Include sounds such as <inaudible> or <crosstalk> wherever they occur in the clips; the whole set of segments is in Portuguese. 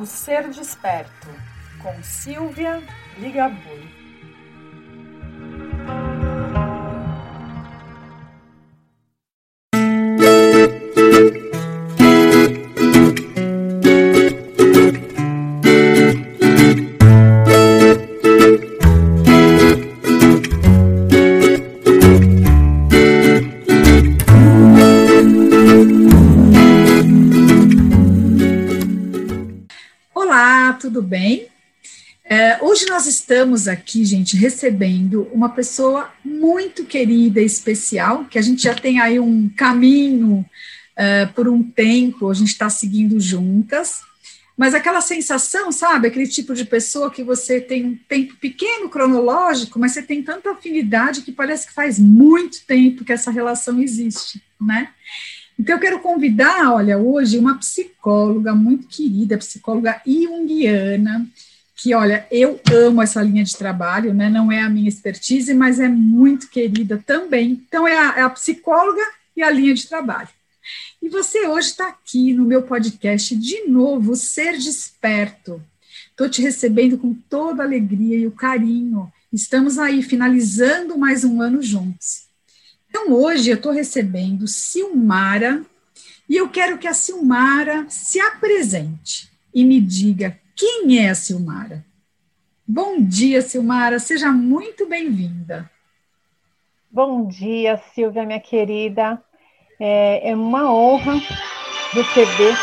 O Ser Desperto, com Silvia Ligabui. Estamos aqui, gente, recebendo uma pessoa muito querida e especial, que a gente já tem aí um caminho uh, por um tempo, a gente está seguindo juntas, mas aquela sensação, sabe, aquele tipo de pessoa que você tem um tempo pequeno cronológico, mas você tem tanta afinidade que parece que faz muito tempo que essa relação existe, né? Então, eu quero convidar, olha, hoje uma psicóloga muito querida, psicóloga junguiana, que, olha, eu amo essa linha de trabalho, né? Não é a minha expertise, mas é muito querida também. Então, é a, é a psicóloga e a linha de trabalho. E você hoje está aqui no meu podcast de novo, Ser Desperto. Estou te recebendo com toda a alegria e o carinho. Estamos aí finalizando mais um ano juntos. Então, hoje eu estou recebendo Silmara e eu quero que a Silmara se apresente e me diga quem é a Silmara? Bom dia, Silmara, seja muito bem-vinda. Bom dia, Silvia, minha querida. É, é uma honra receber,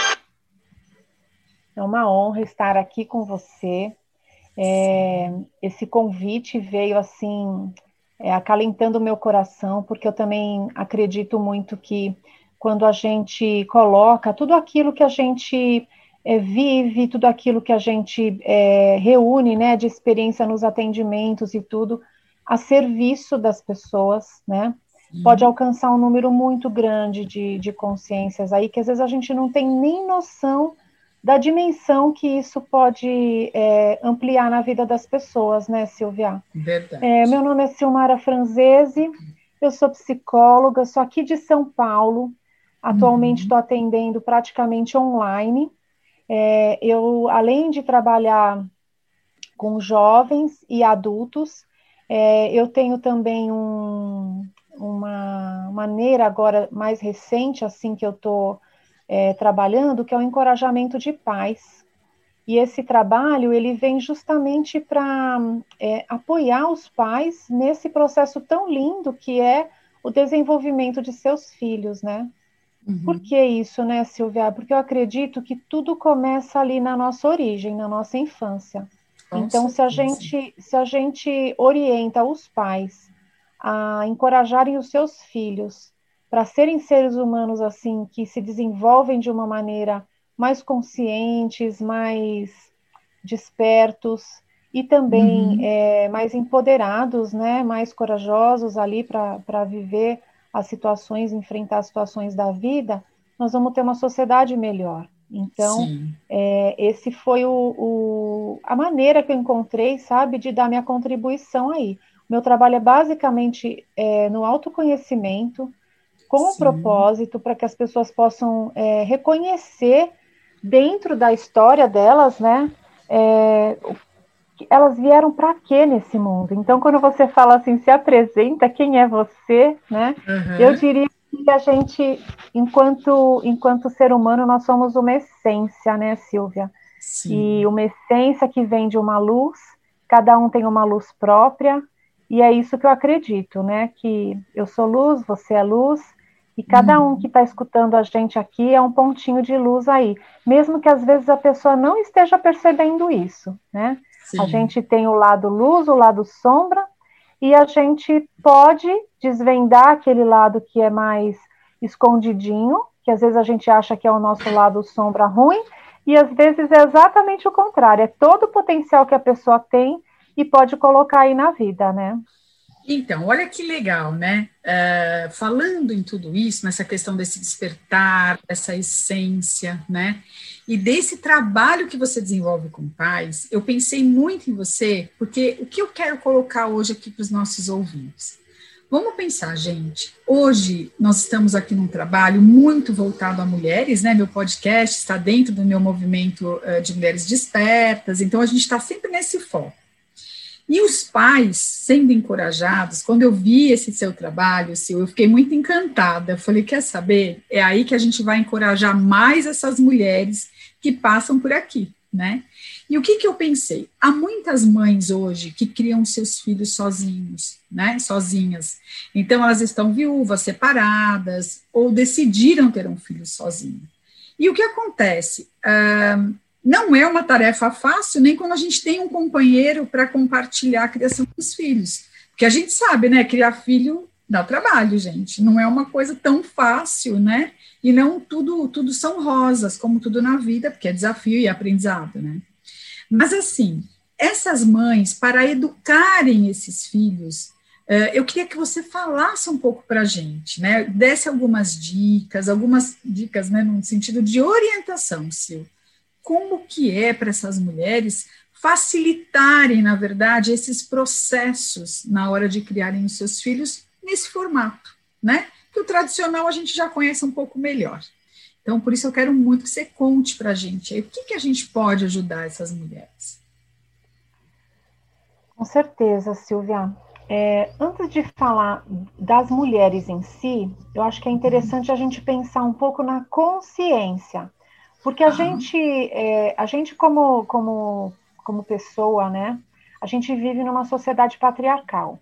é uma honra estar aqui com você. É, esse convite veio assim, é, acalentando o meu coração, porque eu também acredito muito que quando a gente coloca tudo aquilo que a gente é, vive, tudo aquilo que a gente é, reúne, né, de experiência nos atendimentos e tudo, a serviço das pessoas, né, pode alcançar um número muito grande de, de consciências aí, que às vezes a gente não tem nem noção da dimensão que isso pode é, ampliar na vida das pessoas, né, Silvia? Verdade. É, meu nome é Silmara Franzese, eu sou psicóloga, sou aqui de São Paulo, atualmente estou uhum. atendendo praticamente online, é, eu, além de trabalhar com jovens e adultos, é, eu tenho também um, uma maneira agora mais recente, assim, que eu estou é, trabalhando, que é o encorajamento de pais. E esse trabalho, ele vem justamente para é, apoiar os pais nesse processo tão lindo que é o desenvolvimento de seus filhos, né? Uhum. Por que isso, né, Silvia? Porque eu acredito que tudo começa ali na nossa origem, na nossa infância. Com então, se a, gente, se a gente orienta os pais a encorajarem os seus filhos para serem seres humanos assim, que se desenvolvem de uma maneira mais conscientes, mais despertos e também uhum. é, mais empoderados, né, mais corajosos ali para viver as situações, enfrentar as situações da vida, nós vamos ter uma sociedade melhor. Então, é, esse foi o, o, a maneira que eu encontrei, sabe, de dar minha contribuição aí. O meu trabalho é basicamente é, no autoconhecimento, com o um propósito para que as pessoas possam é, reconhecer dentro da história delas, né, é, elas vieram para quê nesse mundo? Então, quando você fala assim, se apresenta, quem é você, né? Uhum. Eu diria que a gente, enquanto, enquanto ser humano, nós somos uma essência, né, Silvia? Sim. E uma essência que vem de uma luz, cada um tem uma luz própria, e é isso que eu acredito, né? Que eu sou luz, você é luz, e cada um uhum. que está escutando a gente aqui é um pontinho de luz aí, mesmo que às vezes a pessoa não esteja percebendo isso, né? Sim. A gente tem o lado luz, o lado sombra, e a gente pode desvendar aquele lado que é mais escondidinho, que às vezes a gente acha que é o nosso lado sombra ruim, e às vezes é exatamente o contrário, é todo o potencial que a pessoa tem e pode colocar aí na vida, né? Então, olha que legal, né? Uh, falando em tudo isso, nessa questão desse despertar, dessa essência, né? E desse trabalho que você desenvolve com pais, eu pensei muito em você, porque o que eu quero colocar hoje aqui para os nossos ouvintes? Vamos pensar, gente. Hoje nós estamos aqui num trabalho muito voltado a mulheres, né? Meu podcast está dentro do meu movimento uh, de mulheres despertas, então a gente está sempre nesse foco. E os pais sendo encorajados, quando eu vi esse seu trabalho, Sil, eu fiquei muito encantada. Eu falei, quer saber? É aí que a gente vai encorajar mais essas mulheres que passam por aqui, né? E o que, que eu pensei? Há muitas mães hoje que criam seus filhos sozinhos, né? Sozinhas. Então, elas estão viúvas, separadas, ou decidiram ter um filho sozinho. E o que acontece? Uh, não é uma tarefa fácil, nem quando a gente tem um companheiro para compartilhar a criação dos filhos. Porque a gente sabe, né? Criar filho dá trabalho, gente. Não é uma coisa tão fácil, né? E não tudo, tudo são rosas, como tudo na vida, porque é desafio e aprendizado, né? Mas assim, essas mães, para educarem esses filhos, eh, eu queria que você falasse um pouco para a gente, né? Desse algumas dicas, algumas dicas, né, no sentido de orientação, Sil como que é para essas mulheres facilitarem, na verdade, esses processos na hora de criarem os seus filhos nesse formato, né? Que o tradicional a gente já conhece um pouco melhor. Então, por isso eu quero muito que você conte para a gente aí, o que, que a gente pode ajudar essas mulheres. Com certeza, Silvia. É, antes de falar das mulheres em si, eu acho que é interessante a gente pensar um pouco na consciência porque a gente, é, a gente como, como, como pessoa, né? A gente vive numa sociedade patriarcal.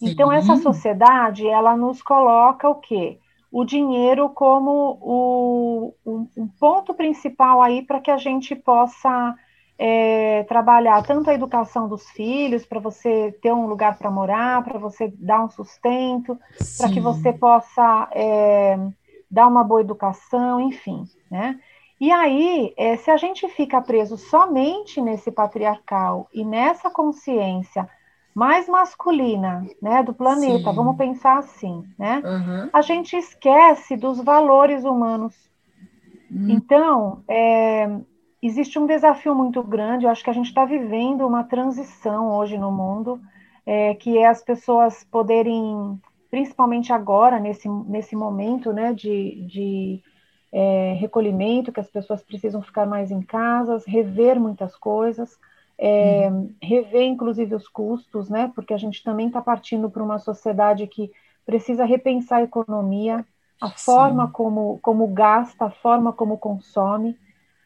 Então, essa sociedade, ela nos coloca o quê? O dinheiro como o, um, um ponto principal aí para que a gente possa é, trabalhar tanto a educação dos filhos, para você ter um lugar para morar, para você dar um sustento, para que você possa é, dar uma boa educação, enfim, né? E aí, é, se a gente fica preso somente nesse patriarcal e nessa consciência mais masculina, né, do planeta, Sim. vamos pensar assim, né? Uhum. A gente esquece dos valores humanos. Uhum. Então, é, existe um desafio muito grande. Eu acho que a gente está vivendo uma transição hoje no mundo, é, que é as pessoas poderem, principalmente agora nesse nesse momento, né, de, de é, recolhimento, que as pessoas precisam ficar mais em casas, rever muitas coisas, é, uhum. rever inclusive os custos, né? Porque a gente também está partindo para uma sociedade que precisa repensar a economia, a Sim. forma como, como gasta, a forma como consome,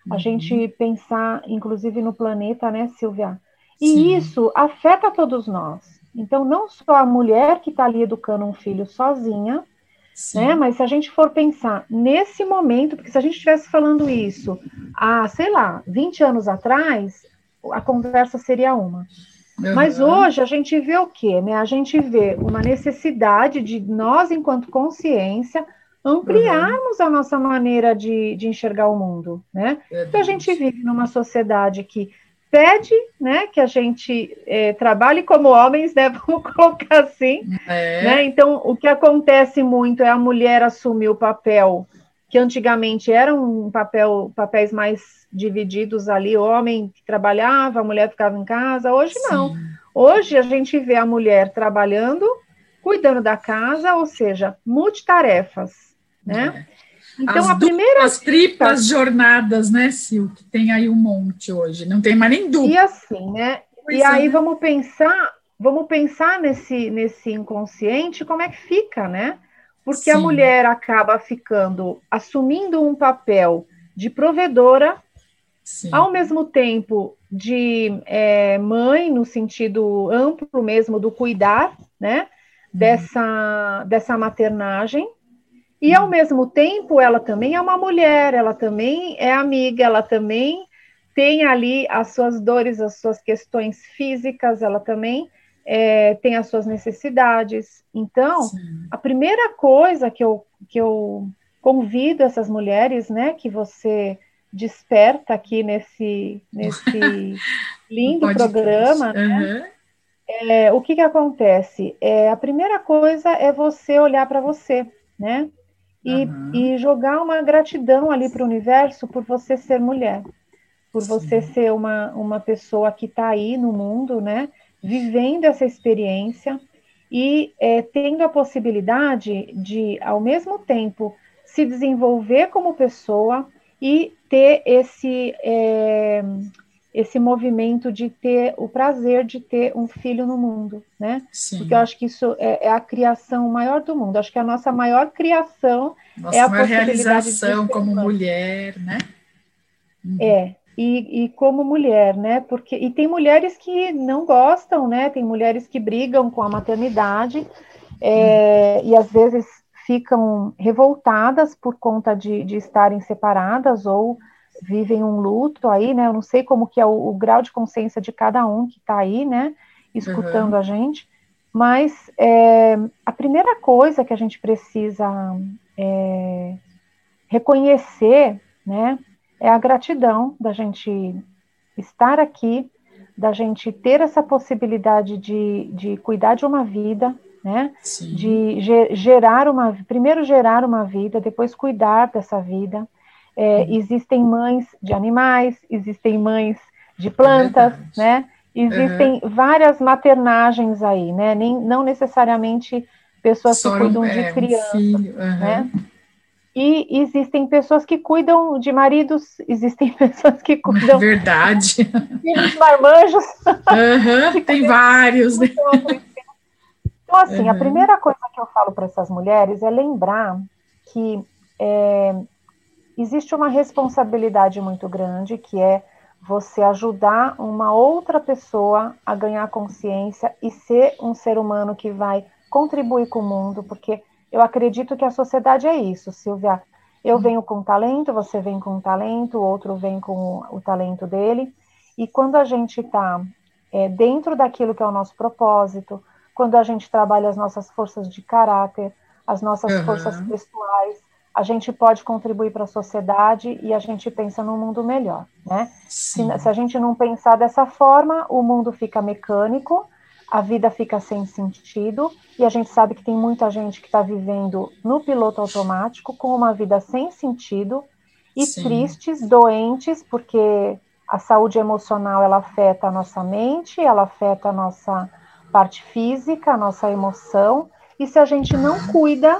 uhum. a gente pensar inclusive no planeta, né, Silvia? E Sim. isso afeta todos nós. Então, não só a mulher que está ali educando um filho sozinha, né? Mas se a gente for pensar nesse momento, porque se a gente estivesse falando isso há, sei lá, 20 anos atrás, a conversa seria uma. Uhum. Mas hoje a gente vê o quê? Né? A gente vê uma necessidade de nós, enquanto consciência, ampliarmos uhum. a nossa maneira de, de enxergar o mundo, né? É Porque a gente vive numa sociedade que pede, né, que a gente é, trabalhe como homens, né, <laughs> vamos colocar assim, é. né? Então, o que acontece muito é a mulher assumir o papel que antigamente era um papel, papéis mais divididos ali, o homem que trabalhava, a mulher ficava em casa. Hoje não. Sim. Hoje a gente vê a mulher trabalhando, cuidando da casa, ou seja, multitarefas, né? É. Então, as a primeira. As triplas jornadas, né, Sil? Que tem aí um monte hoje. Não tem mais nem dupla. E assim, né? Pois e é, aí né? vamos pensar, vamos pensar nesse, nesse inconsciente, como é que fica, né? Porque Sim. a mulher acaba ficando assumindo um papel de provedora, Sim. ao mesmo tempo de é, mãe, no sentido amplo mesmo do cuidar, né? Uhum. Dessa, dessa maternagem, e ao mesmo tempo, ela também é uma mulher, ela também é amiga, ela também tem ali as suas dores, as suas questões físicas, ela também é, tem as suas necessidades. Então, Sim. a primeira coisa que eu, que eu convido essas mulheres, né, que você desperta aqui nesse, nesse <laughs> lindo programa, né, é, o que, que acontece? É, a primeira coisa é você olhar para você, né? E, uhum. e jogar uma gratidão ali para o universo por você ser mulher, por Sim. você ser uma, uma pessoa que está aí no mundo, né, vivendo essa experiência. e é, tendo a possibilidade de, ao mesmo tempo, se desenvolver como pessoa e ter esse, é, esse movimento de ter o prazer de ter um filho no mundo, né? Sim. Porque eu acho que isso é, é, a criação maior do mundo. Acho que a nossa maior criação nossa é a maior realização como mulher, né? Uhum. É, e, e, como mulher, né? Porque e tem mulheres que não gostam, né? Tem mulheres que brigam com a maternidade é, e às vezes ficam revoltadas por conta de, de, estarem separadas ou vivem um luto aí, né? Eu não sei como que é o, o grau de consciência de cada um que está aí, né? Escutando uhum. a gente, mas é, a primeira coisa que a gente precisa é, reconhecer, né? é a gratidão da gente estar aqui, da gente ter essa possibilidade de, de cuidar de uma vida, né? Sim. De gerar uma, primeiro gerar uma vida, depois cuidar dessa vida. É, existem mães de animais, existem mães de plantas, é né? Existem uhum. várias maternagens aí, né? Nem, não necessariamente pessoas Só que cuidam um, de é, crianças, um uhum. né? E existem pessoas que cuidam de maridos, <laughs> existem pessoas que cuidam. Verdade. Filhos marmanjos. Uhum, <laughs> tem vários. Né? Então, assim, uhum. a primeira coisa que eu falo para essas mulheres é lembrar que é, existe uma responsabilidade muito grande, que é você ajudar uma outra pessoa a ganhar consciência e ser um ser humano que vai contribuir com o mundo, porque eu acredito que a sociedade é isso, Silvia. Eu venho com talento, você vem com talento, o outro vem com o talento dele. E quando a gente está é, dentro daquilo que é o nosso propósito, quando a gente trabalha as nossas forças de caráter, as nossas uhum. forças pessoais, a gente pode contribuir para a sociedade e a gente pensa num mundo melhor, né? Se, se, a gente não pensar dessa forma, o mundo fica mecânico a vida fica sem sentido e a gente sabe que tem muita gente que está vivendo no piloto automático com uma vida sem sentido e Sim. tristes, doentes, porque a saúde emocional ela afeta a nossa mente, ela afeta a nossa parte física, a nossa emoção, e se a gente não cuida,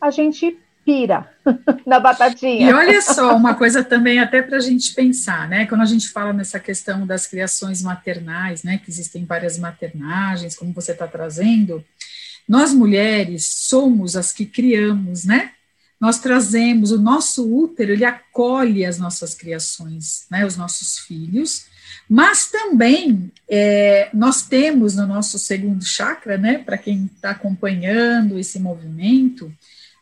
a gente pira <laughs> na batatinha. E olha só, uma coisa também até para a gente pensar, né? Quando a gente fala nessa questão das criações maternais, né? Que existem várias maternagens, como você está trazendo, nós mulheres somos as que criamos, né? Nós trazemos o nosso útero, ele acolhe as nossas criações, né? Os nossos filhos. Mas também é, nós temos no nosso segundo chakra, né? Para quem está acompanhando esse movimento,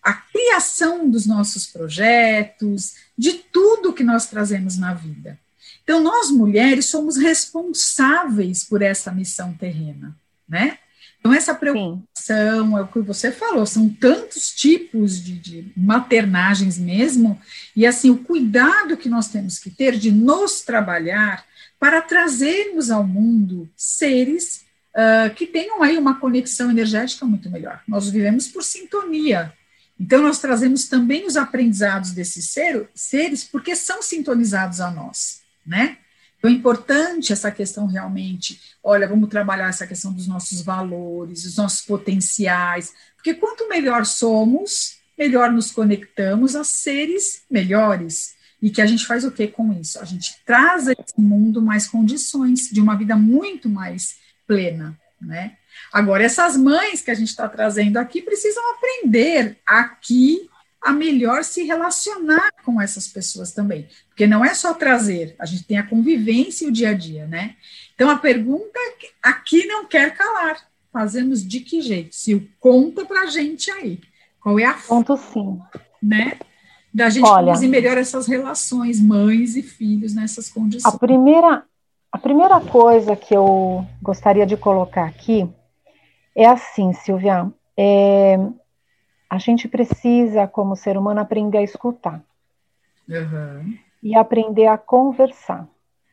a criação dos nossos projetos, de tudo que nós trazemos na vida. Então, nós mulheres somos responsáveis por essa missão terrena, né? Então, essa preocupação Sim. é o que você falou, são tantos tipos de, de, maternagens mesmo, e assim, o cuidado que nós temos que ter de nos trabalhar para trazermos ao mundo seres uh, que tenham aí uma conexão energética muito melhor. Nós vivemos por sintonia, então, nós trazemos também os aprendizados desses ser, seres, porque são sintonizados a nós, né? Então, é importante essa questão realmente, olha, vamos trabalhar essa questão dos nossos valores, dos nossos potenciais, porque quanto melhor somos, melhor nos conectamos a seres melhores. E que a gente faz o que com isso? A gente traz a esse mundo mais condições de uma vida muito mais plena, né? Agora, essas mães que a gente está trazendo aqui precisam aprender aqui a melhor se relacionar com essas pessoas também, porque não é só trazer, a gente tem a convivência e o dia a dia, né? Então, a pergunta aqui não quer calar, fazemos de que jeito? Se conta para a gente aí, qual é a Conto sim. Né? Da gente Olha, conduzir melhor essas relações, mães e filhos nessas condições. A primeira, a primeira coisa que eu gostaria de colocar aqui é assim, Silvia, é, a gente precisa, como ser humano, aprender a escutar. Uhum. E aprender a conversar.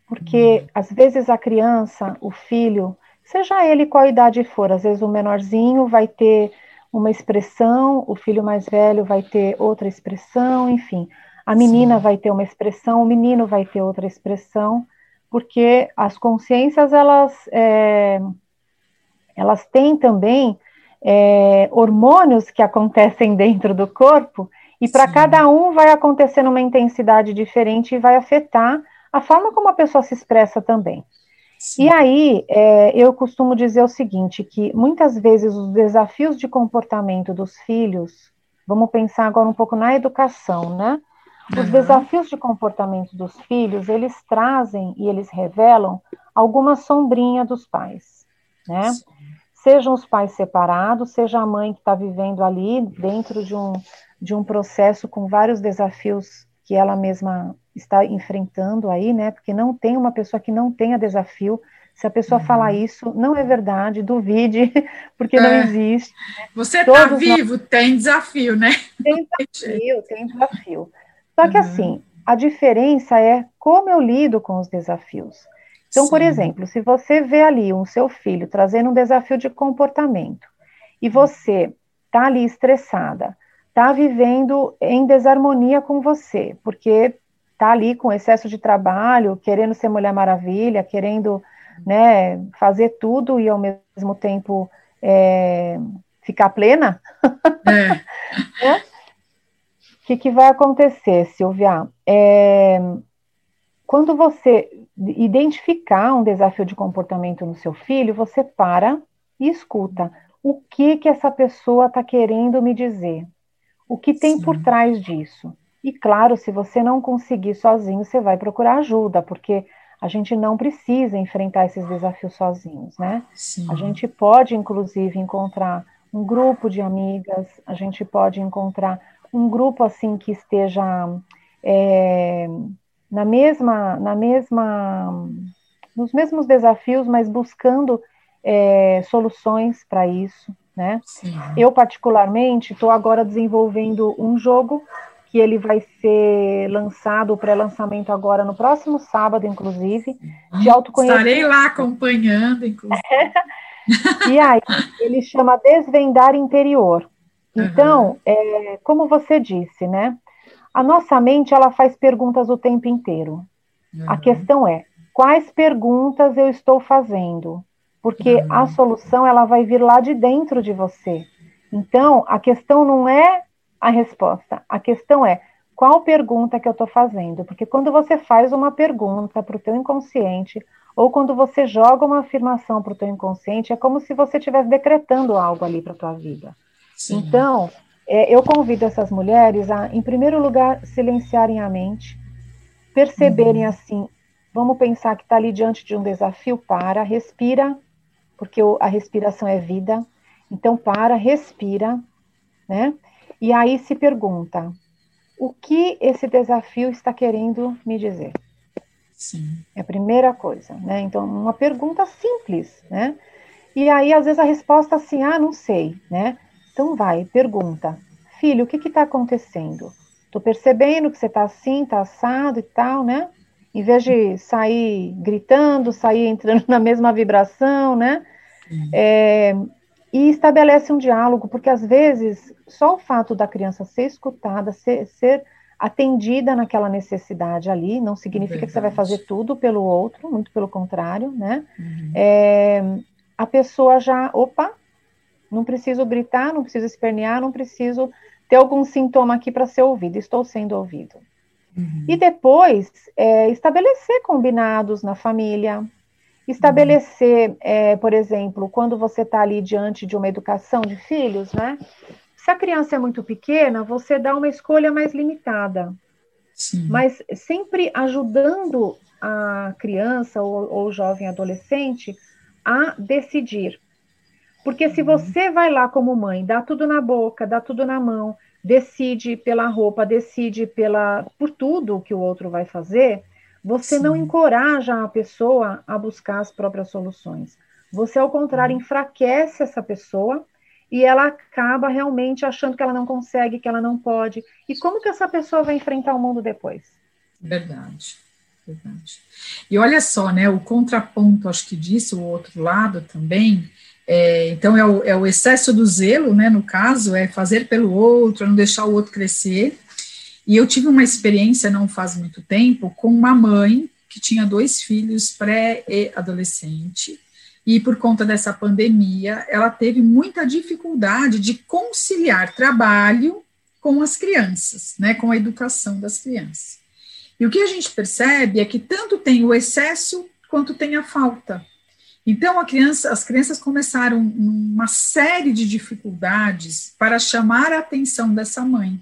Porque, uhum. às vezes, a criança, o filho, seja ele qual idade for, às vezes o menorzinho vai ter uma expressão, o filho mais velho vai ter outra expressão, enfim. A menina Sim. vai ter uma expressão, o menino vai ter outra expressão, porque as consciências, elas... É, elas têm também é, hormônios que acontecem dentro do corpo, e para cada um vai acontecer numa intensidade diferente e vai afetar a forma como a pessoa se expressa também. Sim. E aí, é, eu costumo dizer o seguinte, que muitas vezes os desafios de comportamento dos filhos, vamos pensar agora um pouco na educação, né? Os uhum. desafios de comportamento dos filhos, eles trazem e eles revelam alguma sombrinha dos pais, né? Sim. Sejam os pais separados, seja a mãe que está vivendo ali dentro de um, de um processo com vários desafios que ela mesma está enfrentando aí, né? Porque não tem uma pessoa que não tenha desafio. Se a pessoa uhum. falar isso, não é verdade, duvide, <laughs> porque é. não existe. Você está vivo, nós... tem desafio, né? Tem <laughs> desafio, tem desafio. Só que uhum. assim, a diferença é como eu lido com os desafios. Então, Sim. por exemplo, se você vê ali um seu filho trazendo um desafio de comportamento e você está ali estressada, está vivendo em desarmonia com você, porque está ali com excesso de trabalho, querendo ser Mulher Maravilha, querendo né, fazer tudo e ao mesmo tempo é, ficar plena. É. <laughs> né? O que, que vai acontecer, Silvia? É, quando você identificar um desafio de comportamento no seu filho, você para e escuta. O que que essa pessoa está querendo me dizer? o que tem Sim. por trás disso. E claro, se você não conseguir sozinho, você vai procurar ajuda, porque a gente não precisa enfrentar esses desafios sozinhos, né? Sim. A gente pode, inclusive, encontrar um grupo de amigas, a gente pode encontrar um grupo assim que esteja é, na mesma, na mesma, nos mesmos desafios, mas buscando é, soluções para isso, né? Sim. Eu, particularmente, estou agora desenvolvendo um jogo que ele vai ser lançado, o pré-lançamento agora no próximo sábado, inclusive, de autoconhecimento. Estarei lá acompanhando, inclusive. <laughs> e aí, ele chama Desvendar Interior. Então, uhum. é, como você disse, né? A nossa mente, ela faz perguntas o tempo inteiro. Uhum. A questão é, quais perguntas eu estou fazendo? porque uhum. a solução ela vai vir lá de dentro de você. Então, a questão não é a resposta, a questão é qual pergunta que eu estou fazendo, porque quando você faz uma pergunta para o teu inconsciente, ou quando você joga uma afirmação para o teu inconsciente, é como se você estivesse decretando algo ali para a tua vida. Sim. Então, é, eu convido essas mulheres a, em primeiro lugar, silenciarem a mente, perceberem uhum. assim, vamos pensar que está ali diante de um desafio, para, respira, porque a respiração é vida. Então, para, respira, né? E aí se pergunta: o que esse desafio está querendo me dizer? Sim. É a primeira coisa, né? Então, uma pergunta simples, né? E aí, às vezes, a resposta é assim, ah, não sei, né? Então, vai, pergunta, filho, o que está acontecendo? Estou percebendo que você está assim, está assado e tal, né? em vez de sair gritando, sair entrando <laughs> na mesma vibração, né? É, e estabelece um diálogo, porque às vezes só o fato da criança ser escutada, ser, ser atendida naquela necessidade ali, não significa que você vai fazer tudo pelo outro, muito pelo contrário, né? Uhum. É, a pessoa já, opa, não preciso gritar, não preciso espernear, não preciso ter algum sintoma aqui para ser ouvido, estou sendo ouvido. Uhum. E depois, é, estabelecer combinados na família, estabelecer, uhum. é, por exemplo, quando você está ali diante de uma educação de filhos, né? Se a criança é muito pequena, você dá uma escolha mais limitada. Sim. Mas sempre ajudando a criança ou, ou jovem adolescente a decidir. Porque se uhum. você vai lá como mãe, dá tudo na boca, dá tudo na mão, decide pela roupa, decide pela por tudo que o outro vai fazer, você Sim. não encoraja a pessoa a buscar as próprias soluções. Você, ao contrário, uhum. enfraquece essa pessoa e ela acaba realmente achando que ela não consegue, que ela não pode. E como que essa pessoa vai enfrentar o mundo depois? Verdade, verdade. E olha só, né, o contraponto, acho que disso, o outro lado também, é, então, é o, é o, excesso do zelo, né, no caso, é fazer pelo outro, é não deixar o outro crescer. E eu tive uma experiência, não faz muito tempo, com uma mãe que tinha dois filhos pré e adolescente, e por conta dessa pandemia, ela teve muita dificuldade de conciliar trabalho com as crianças, né, com a educação das crianças. E o que a gente percebe é que tanto tem o excesso quanto tem a falta. Então, criança, as crianças começaram uma série de dificuldades para chamar a atenção dessa mãe,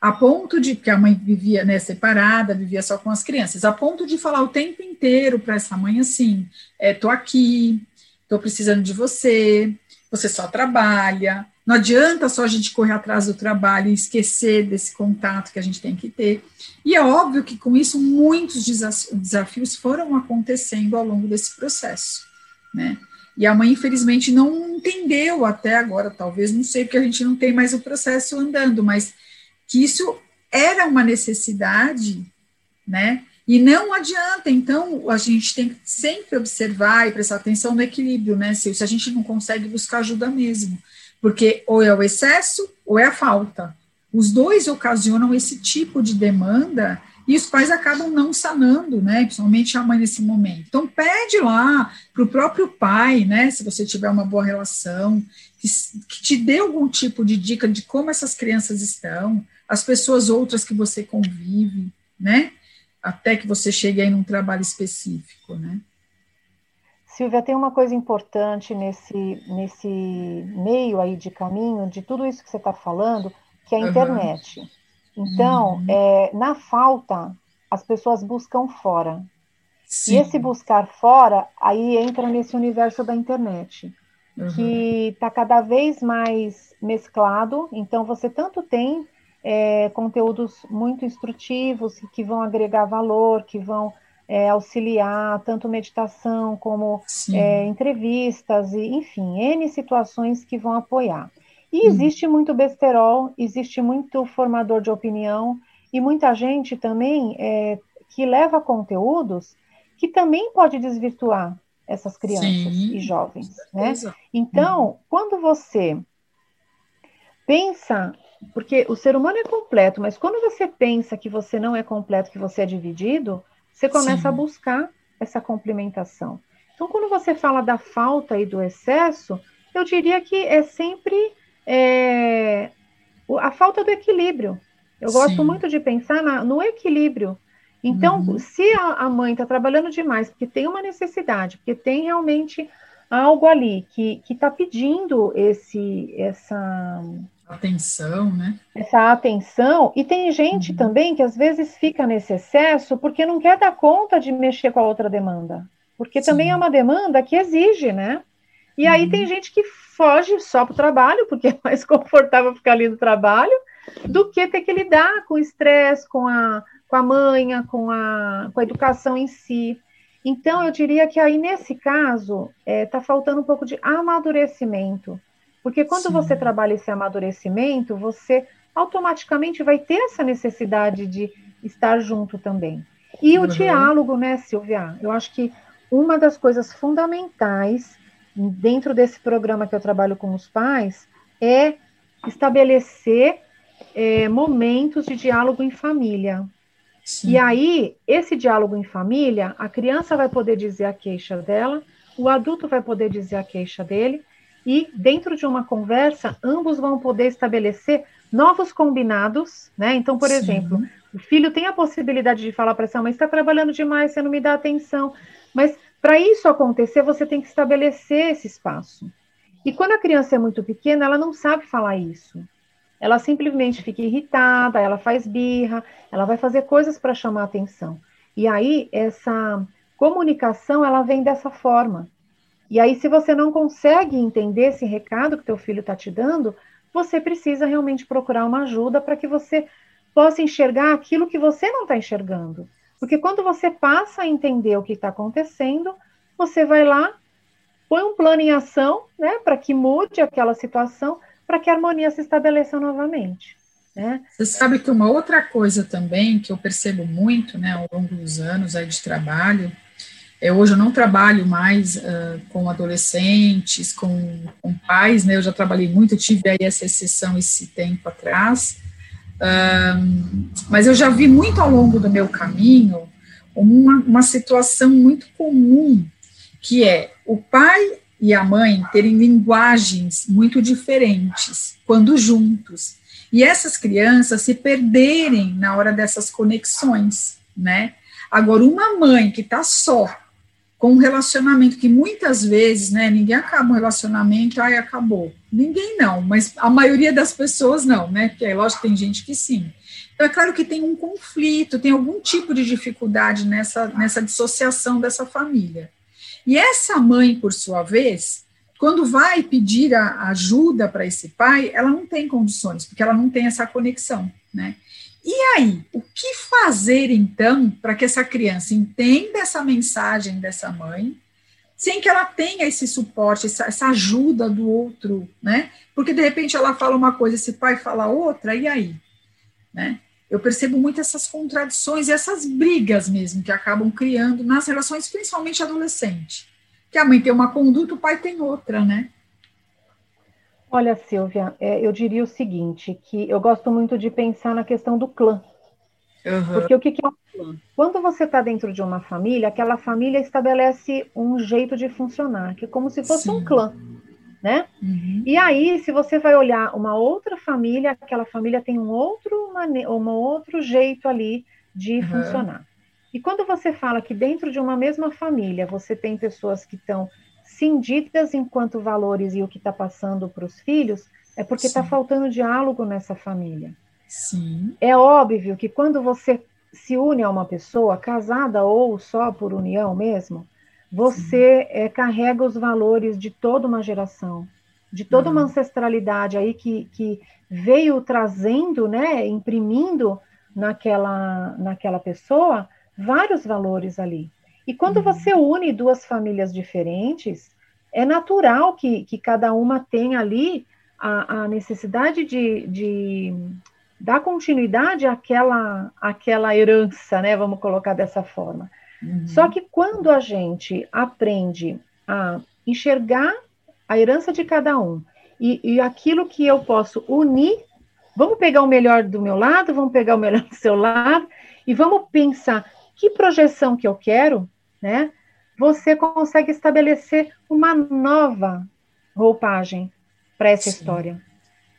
a ponto de que a mãe vivia né, separada, vivia só com as crianças, a ponto de falar o tempo inteiro para essa mãe assim: é, aqui, estou precisando de você, você só trabalha, não adianta só a gente correr atrás do trabalho e esquecer desse contato que a gente tem que ter. E é óbvio que com isso muitos desafios foram acontecendo ao longo desse processo, né? E a mãe, infelizmente, não entendeu até agora, talvez, não sei, porque a gente não tem mais o processo andando, mas que isso era uma necessidade, né? E não adianta, então, a gente tem que sempre observar e prestar atenção no equilíbrio, né, Se a gente não consegue buscar ajuda mesmo porque ou é o excesso ou é a falta. Os dois ocasionam esse tipo de demanda e os pais acabam não sanando, né? Principalmente a mãe nesse momento. Então, pede lá para o próprio pai, né? Se você tiver uma boa relação, que, que, te dê algum tipo de dica de como essas crianças estão, as pessoas outras que você convive, né? Até que você chegue aí num trabalho específico, né? Silvia, tem uma coisa importante nesse, nesse meio aí de caminho, de tudo isso que você está falando, que é a uhum. internet. Então, uhum. é, na falta, as pessoas buscam fora. Sim. E esse buscar fora, aí entra nesse universo da internet, uhum. que está cada vez mais mesclado. Então, você tanto tem é, conteúdos muito instrutivos, que vão agregar valor, que vão é, auxiliar tanto meditação como é, entrevistas, e, enfim, N situações que vão apoiar. E hum. existe muito besterol, existe muito formador de opinião e muita gente também é, que leva conteúdos que também pode desvirtuar essas crianças Sim. e jovens, né? Então, uhum. quando você pensa, porque o ser humano é completo, mas quando você pensa que você não é completo, que você é dividido, você começa Sim. a buscar essa complementação. Então, quando você fala da falta e do excesso, eu diria que é sempre é, a falta do equilíbrio. Eu Sim. gosto muito de pensar na, no equilíbrio. Então, uhum. se a, a mãe está trabalhando demais, porque tem uma necessidade, porque tem realmente algo ali que está pedindo esse, essa, atenção, né? Essa atenção. E tem gente uhum. também que às vezes fica nesse excesso porque não quer dar conta de mexer com a outra demanda. Porque Sim. também é uma demanda que exige, né? E uhum. aí tem gente que foge só para o trabalho, porque é mais <laughs> confortável ficar ali no trabalho, do que ter que lidar com o estresse, com a, com a manha, com a, com a educação em si. Então, eu diria que aí, nesse caso, está é, tá faltando um pouco de amadurecimento porque quando Sim. você trabalha esse amadurecimento, você automaticamente vai ter essa necessidade de estar junto também. E uhum. o diálogo, né, Silvia? Eu acho que uma das coisas fundamentais dentro desse programa que eu trabalho com os pais é estabelecer é, momentos de diálogo em família. Sim. E aí, esse diálogo em família, a criança vai poder dizer a queixa dela, o adulto vai poder dizer a queixa dele, e dentro de uma conversa, ambos vão poder estabelecer novos combinados, né? Então, por Sim. exemplo, o filho tem a possibilidade de falar para essa mãe, está trabalhando demais, você não me dá atenção. Mas para isso acontecer, você tem que estabelecer esse espaço. E quando a criança é muito pequena, ela não sabe falar isso. Ela simplesmente fica irritada, ela faz birra, ela vai fazer coisas para chamar atenção. E aí essa comunicação, ela vem dessa forma. E aí, se você não consegue entender esse recado que teu filho está te dando, você precisa realmente procurar uma ajuda para que você possa enxergar aquilo que você não está enxergando. Porque quando você passa a entender o que está acontecendo, você vai lá, põe um plano em ação, né, para que mude aquela situação, para que a harmonia se estabeleça novamente. Né? Você sabe que uma outra coisa também que eu percebo muito, né, ao longo dos anos aí de trabalho, é, hoje eu não trabalho mais uh, com adolescentes, com, com, pais, né? Eu já trabalhei muito, tive aí essa exceção esse tempo atrás, uh, mas eu já vi muito ao longo do meu caminho uma, uma situação muito comum, que é o pai e a mãe terem linguagens muito diferentes quando juntos. E essas crianças se perderem na hora dessas conexões, né? Agora, uma mãe que está só, com um relacionamento que muitas vezes, né, ninguém acaba um relacionamento, ai, acabou. Ninguém não, mas a maioria das pessoas não, né? Porque é lógico tem gente que sim. Então, é claro que tem um conflito, tem algum tipo de dificuldade nessa, nessa dissociação dessa família. E essa mãe, por sua vez, quando vai pedir a ajuda para esse pai, ela não tem condições, porque ela não tem essa conexão, né? E aí, o que fazer então para que essa criança entenda essa mensagem dessa mãe, sem que ela tenha esse suporte, essa, essa, ajuda do outro, né? Porque de repente ela fala uma coisa, esse pai fala outra, e aí? Né? Eu percebo muito essas contradições e essas brigas mesmo que acabam criando nas relações, principalmente adolescente que a mãe tem uma conduta, o pai tem outra, né? Olha, Silvia, é, eu diria o seguinte, que eu gosto muito de pensar na questão do clã. Uhum. Porque o que, que é um clã? Quando você está dentro de uma família, aquela família estabelece um jeito de funcionar, que é como se fosse Sim. um clã, né? Uhum. E aí, se você vai olhar uma outra família, aquela família tem um outro, um outro jeito ali de uhum. funcionar. E quando você fala que dentro de uma mesma família você tem pessoas que estão cindidas enquanto valores e o que está passando para os filhos, é porque está faltando diálogo nessa família. Sim. É óbvio que quando você se une a uma pessoa, casada ou só por união mesmo, você é, carrega os valores de toda uma geração, de toda uma uhum. ancestralidade aí que, que veio trazendo, né, imprimindo naquela, naquela pessoa vários valores ali. E quando uhum. você une duas famílias diferentes, é natural que, que cada uma tenha ali a, a necessidade de, de dar continuidade àquela, àquela herança, né? Vamos colocar dessa forma. Uhum. Só que quando a gente aprende a enxergar a herança de cada um e, e aquilo que eu posso unir, vamos pegar o melhor do meu lado, vamos pegar o melhor do seu lado e vamos pensar que projeção que eu quero, né? Você consegue estabelecer uma nova roupagem para essa Sim. história.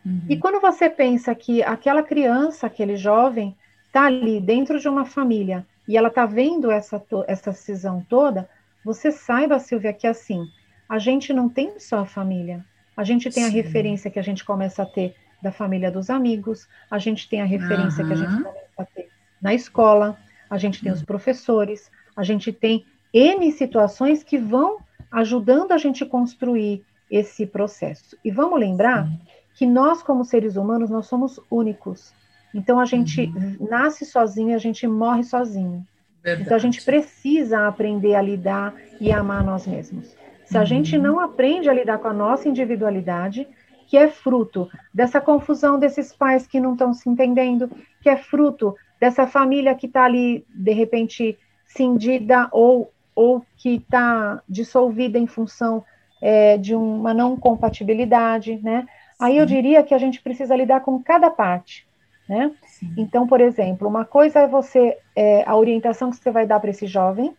Uhum. E quando você pensa que aquela criança, aquele jovem, está ali dentro de uma família e ela está vendo essa, essa cisão toda, você saiba, Silvia, que assim, a gente não tem só a família, a gente tem Sim. a referência que a gente começa a ter da família dos amigos, a gente tem a referência uhum. que a gente começa a ter na escola, a gente tem os hum. professores, a gente tem N situações que vão ajudando a gente construir esse processo. E vamos lembrar Sim. que nós, como seres humanos, nós somos únicos. Então a gente uhum. nasce sozinho e a gente morre sozinho. Verdade. Então a gente precisa aprender a lidar e amar nós mesmos. Se a uhum. gente não aprende a lidar com a nossa individualidade, que é fruto dessa confusão desses pais que não estão se entendendo, que é fruto dessa família que está ali, de repente, cindida ou, ou que está dissolvida em função é, de uma não compatibilidade, né? Aí eu diria que a gente precisa lidar com cada parte, né? Então, por exemplo, uma coisa é você, é, a orientação que você vai dar para esse jovem,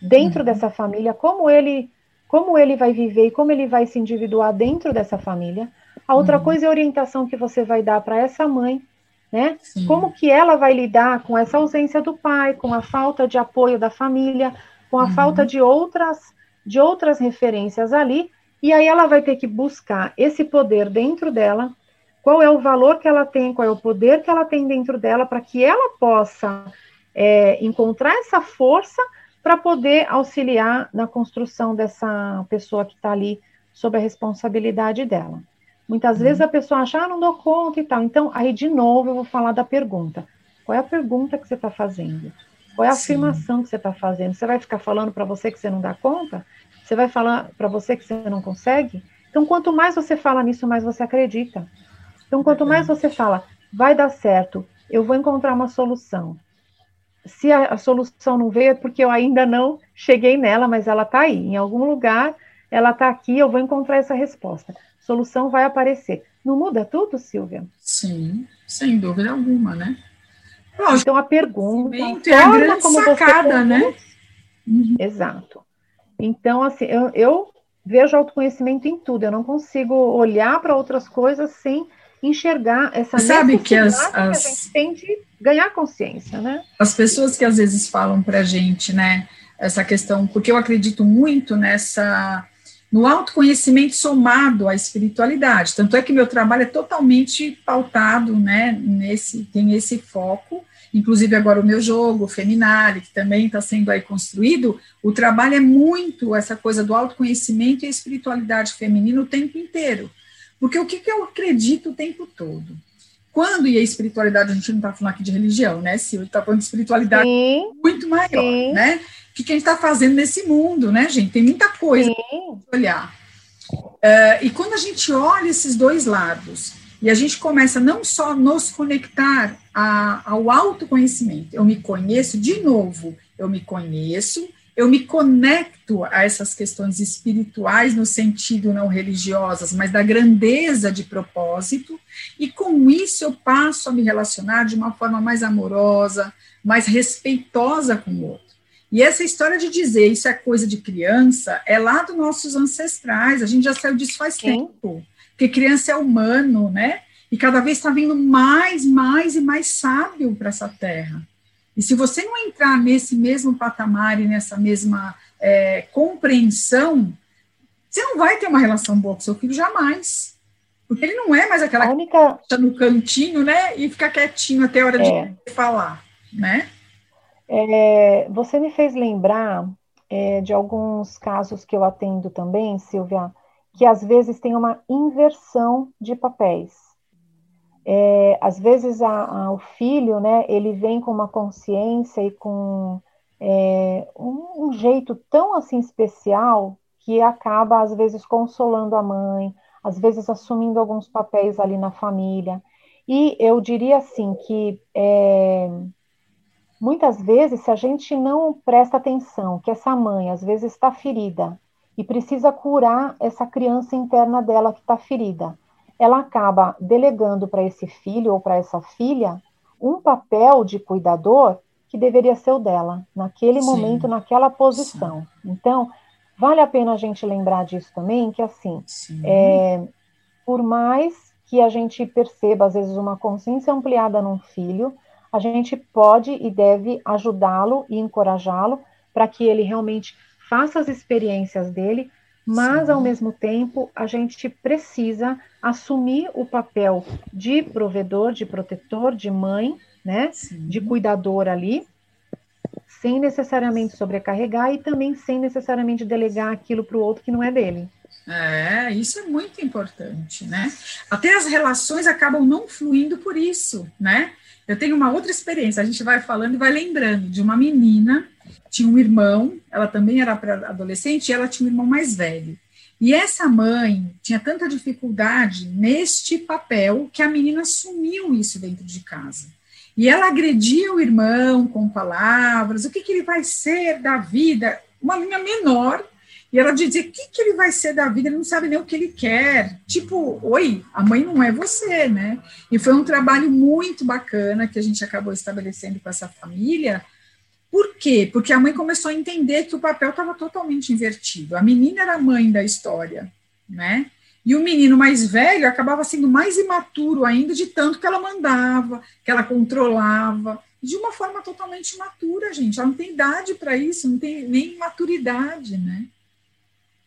dentro uhum. dessa família, como ele, como ele vai viver e como ele vai se individuar dentro dessa família. A outra uhum. coisa é a orientação que você vai dar para essa mãe, né? Sim. Como que ela vai lidar com essa ausência do pai, com a falta de apoio da família, com a uhum. falta de outras de outras referências ali, e aí ela vai ter que buscar esse poder dentro dela, qual é o valor que ela tem, qual é o poder que ela tem dentro dela, para que ela possa é, encontrar essa força para poder auxiliar na construção dessa pessoa que está ali sob a responsabilidade dela. Muitas vezes a pessoa acha, ah, não dou conta e tal. Então, aí de novo eu vou falar da pergunta. Qual é a pergunta que você está fazendo? Qual é a Sim. afirmação que você está fazendo? Você vai ficar falando para você que você não dá conta? Você vai falar para você que você não consegue? Então, quanto mais você fala nisso, mais você acredita. Então, quanto mais você fala, vai dar certo, eu vou encontrar uma solução. Se a, a solução não veio, é porque eu ainda não cheguei nela, mas ela está aí. Em algum lugar, ela está aqui, eu vou encontrar essa resposta solução vai aparecer. Não muda tudo, Silvia? Sim, sem dúvida alguma, né? Lógico, então a pergunta, é a grande como sacada, né? Uhum. Exato. Então, assim, eu, eu vejo autoconhecimento em tudo. Eu não consigo olhar para outras coisas sem enxergar essa Sabe que, as, as, que a gente tem de ganhar consciência, né? As pessoas que às vezes falam para a gente, né, essa questão, porque eu acredito muito nessa no autoconhecimento somado à espiritualidade. Tanto é que meu trabalho é totalmente pautado, né, nesse tem esse foco inclusive agora o meu jogo, o Feminale, que também está sendo aí construído, o trabalho é muito essa coisa do autoconhecimento e a espiritualidade feminina o tempo inteiro. Porque o que, que eu acredito o tempo todo? Quando, e a espiritualidade, a gente não está falando aqui de religião, né, Silvia? Está falando de espiritualidade sim, muito maior, sim. né? O que, que a gente está fazendo nesse mundo, né, gente? Tem muita coisa para olhar. Uh, e quando a gente olha esses dois lados, e a gente começa não só nos conectar a, ao autoconhecimento, eu me conheço de novo, eu me conheço, eu me conecto a essas questões espirituais no sentido não religiosas, mas da grandeza de propósito, e com isso eu passo a me relacionar de uma forma mais amorosa, mais respeitosa com o outro. E essa história de dizer isso é coisa de criança é lá dos nossos ancestrais, a gente já saiu disso faz Sim. tempo porque criança é humano, né? E cada vez está vindo mais, mais e mais sábio para essa terra. E se você não entrar nesse mesmo patamar e nessa mesma é, compreensão, você não vai ter uma relação boa com seu filho jamais. Porque ele não é mais aquela única... que no cantinho, né? E fica quietinho até a hora é. de falar, né? É, você me fez lembrar é, de alguns casos que eu atendo também, Silvia, que às vezes tem uma inversão de papéis. É, às vezes a, a, o filho, né, ele vem com uma consciência e com é, um, um, jeito tão assim especial que acaba às vezes consolando a mãe, às vezes assumindo alguns papéis ali na família. E eu diria assim que é, muitas vezes, se a gente não presta atenção, que essa mãe às vezes está ferida e precisa curar essa criança interna dela que está ferida. Ela acaba delegando para esse filho ou para essa filha um papel de cuidador que deveria ser o dela, naquele sim, momento, naquela posição. Sim. Então, vale a pena a gente lembrar disso também, que assim, é, por mais que a gente perceba, às vezes, uma consciência ampliada num filho, a gente pode e deve ajudá-lo e encorajá-lo para que ele realmente faça as experiências dele, mas Sim. ao mesmo tempo a gente precisa assumir o papel de provedor, de protetor, de mãe, né, Sim. de cuidador ali, sem necessariamente sobrecarregar e também sem necessariamente delegar aquilo para o outro que não é dele. É, isso é muito importante, né? Até as relações acabam não fluindo por isso, né? Eu tenho uma outra experiência, a gente vai falando e vai lembrando de uma menina tinha um irmão, ela também era adolescente, e ela tinha um irmão mais velho. E essa mãe tinha tanta dificuldade neste papel que a menina assumiu isso dentro de casa. E ela agredia o irmão com palavras: o que, que ele vai ser da vida? Uma menina menor. E ela dizia: o que, que ele vai ser da vida? Ele não sabe nem o que ele quer. Tipo, oi, a mãe não é você, né? E foi um trabalho muito bacana que a gente acabou estabelecendo com essa família por quê? Porque a mãe começou a entender que o papel estava totalmente invertido. A menina era a mãe da história, né? E o menino mais velho acabava sendo mais imaturo ainda de tanto que ela mandava, que ela controlava, de uma forma totalmente imatura, gente. Ela não tem idade para isso, não tem nem maturidade, né?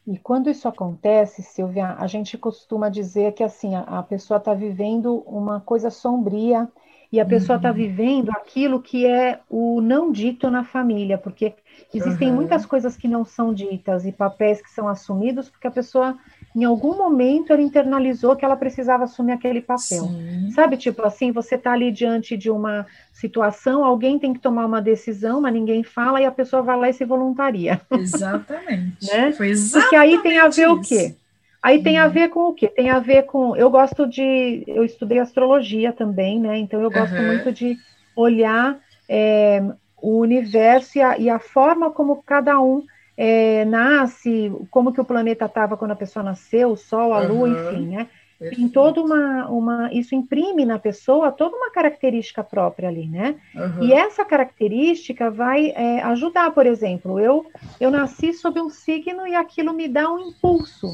E quando isso acontece, Silvia, a gente costuma dizer que assim a, a pessoa está vivendo uma coisa sombria e a pessoa está uhum. vivendo aquilo que é o não dito na família, porque existem uhum. muitas coisas que não são ditas e papéis que são assumidos, porque a pessoa, em algum momento, ela internalizou que ela precisava assumir aquele papel. Sim. Sabe, tipo assim, você está ali diante de uma situação, alguém tem que tomar uma decisão, mas ninguém fala, e a pessoa vai lá e se voluntaria. <laughs> Exatamente. né? Foi exatamente Porque aí tem a ver isso. o quê? Aí tem a uhum. ver com o quê? Tem a ver com. Eu gosto de. Eu estudei astrologia também, né? Então eu gosto uhum. muito de olhar é, o universo e a, e a, forma como cada um é, nasce, como que o planeta estava quando a pessoa nasceu, o Sol, a uhum. Lua, enfim, né? Tem toda uma, uma. Isso imprime na pessoa toda uma característica própria ali, né? Uhum. E essa característica vai é, ajudar, por exemplo, eu, eu nasci sob um signo e aquilo me dá um impulso.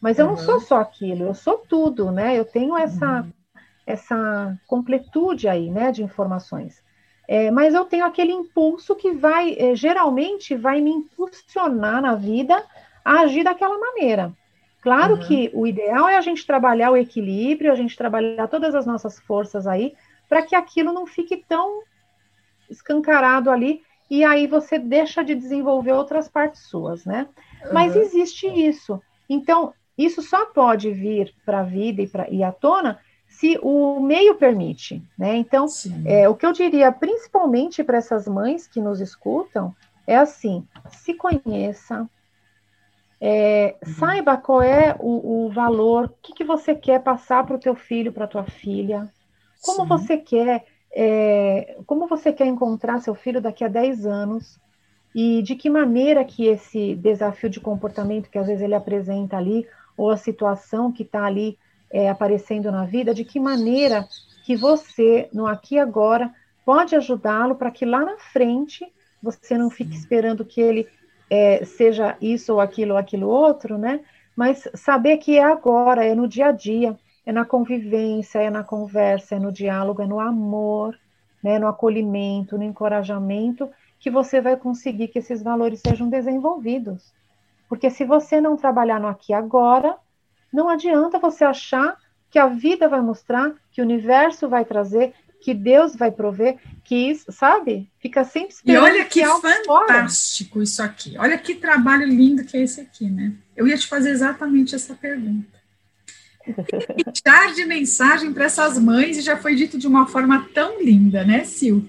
Mas eu uhum. não sou só aquilo, eu sou tudo, né? Eu tenho essa, uhum. essa completude aí, né, de informações. É, mas eu tenho aquele impulso que vai, é, geralmente, vai me impulsionar na vida a agir daquela maneira. Claro uhum. que o ideal é a gente trabalhar o equilíbrio, a gente trabalhar todas as nossas forças aí, para que aquilo não fique tão escancarado ali, e aí você deixa de desenvolver outras partes suas, né? Uhum. Mas existe isso. Então, isso só pode vir para a vida e, pra, e à tona se o meio permite, né? Então, é, o que eu diria, principalmente para essas mães que nos escutam, é assim: se conheça, é, uhum. saiba qual é o, o valor, o que, que, você quer passar para o teu filho, para a tua filha, como Sim. você quer, é, como você quer encontrar seu filho daqui a 10 anos, e de que maneira que esse desafio de comportamento que às vezes ele apresenta ali, ou a situação que está ali é, aparecendo na vida, de que maneira que você, no aqui e agora, pode ajudá-lo para que lá na frente você não fique esperando que ele é, seja isso ou aquilo ou aquilo outro, né? Mas saber que é agora, é no dia a dia, é na convivência, é na conversa, é no diálogo, é no amor, né? no acolhimento, no encorajamento, que você vai conseguir que esses valores sejam desenvolvidos. Porque se você não trabalhar no aqui e agora, não adianta você achar que a vida vai mostrar, que o universo vai trazer, que Deus vai prover, que isso, sabe? Fica sempre esperando. E olha que, que fantástico fora. isso aqui. Olha que trabalho lindo que é esse aqui, né? Eu ia te fazer exatamente essa pergunta. <laughs> Dar de mensagem para essas mães e já foi dito de uma forma tão linda, né, Sil?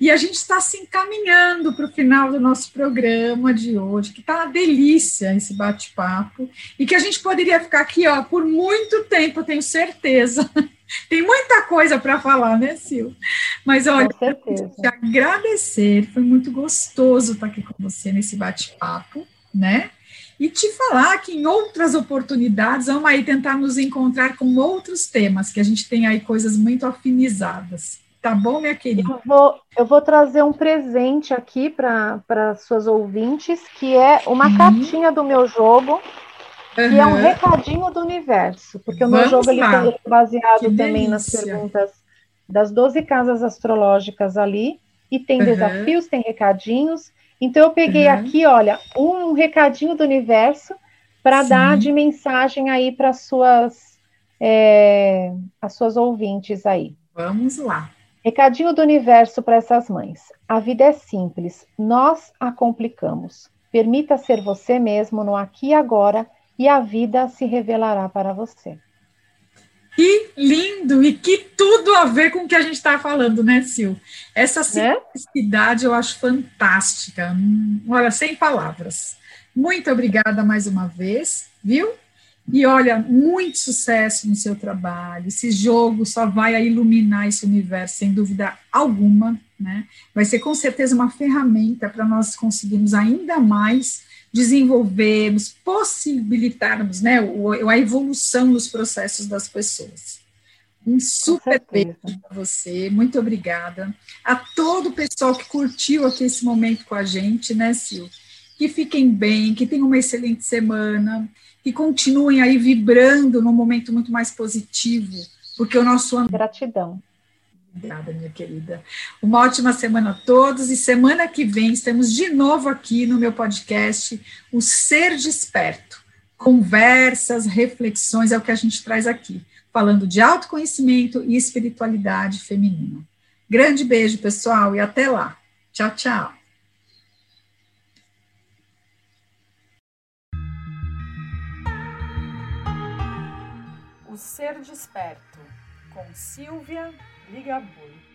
E a gente está se encaminhando para o final do nosso programa de hoje, que está uma delícia esse bate-papo, e que a gente poderia ficar aqui ó, por muito tempo, eu tenho certeza. <laughs> Tem muita coisa para falar, né, Sil? Mas olha, te agradecer, foi muito gostoso estar aqui com você nesse bate-papo, né? E te falar que em outras oportunidades vamos aí tentar nos encontrar com outros temas, que a gente tem aí coisas muito afinizadas. Tá bom, minha querida? Eu vou, eu vou trazer um presente aqui para suas ouvintes, que é uma uhum. cartinha do meu jogo, uhum. que é um recadinho do universo, porque o meu jogo ele é baseado que também delícia. nas perguntas das 12 casas astrológicas ali, e tem uhum. desafios, tem recadinhos. Então eu peguei aqui, olha, um recadinho do universo para dar de mensagem aí para suas é, as suas ouvintes aí. Vamos lá. Recadinho do universo para essas mães. A vida é simples, nós a complicamos. Permita ser você mesmo no aqui e agora e a vida se revelará para você. Que lindo e que tudo a ver com o que a gente está falando, né, Sil? Essa né? simplicidade eu acho fantástica. Hum, olha, sem palavras. Muito obrigada mais uma vez, viu? E olha, muito sucesso no seu trabalho. Esse jogo só vai iluminar esse universo, sem dúvida alguma. Né? Vai ser com certeza uma ferramenta para nós conseguirmos ainda mais desenvolvermos, possibilitarmos né, a evolução nos processos das pessoas. Um super beijo para você, muito obrigada. A todo o pessoal que curtiu aqui esse momento com a gente, né, Sil? Que fiquem bem, que tenham uma excelente semana que continuem aí vibrando num momento muito mais positivo, porque o nosso Gratidão. Obrigada, minha querida. Uma ótima semana a todos e semana que vem estamos de novo aqui no meu podcast, O Ser Desperto. Conversas, reflexões é o que a gente traz aqui, falando de autoconhecimento e espiritualidade feminina. Grande beijo, pessoal, e até lá. Tchau, tchau. Ser Desperto, com Silvia Ligabui.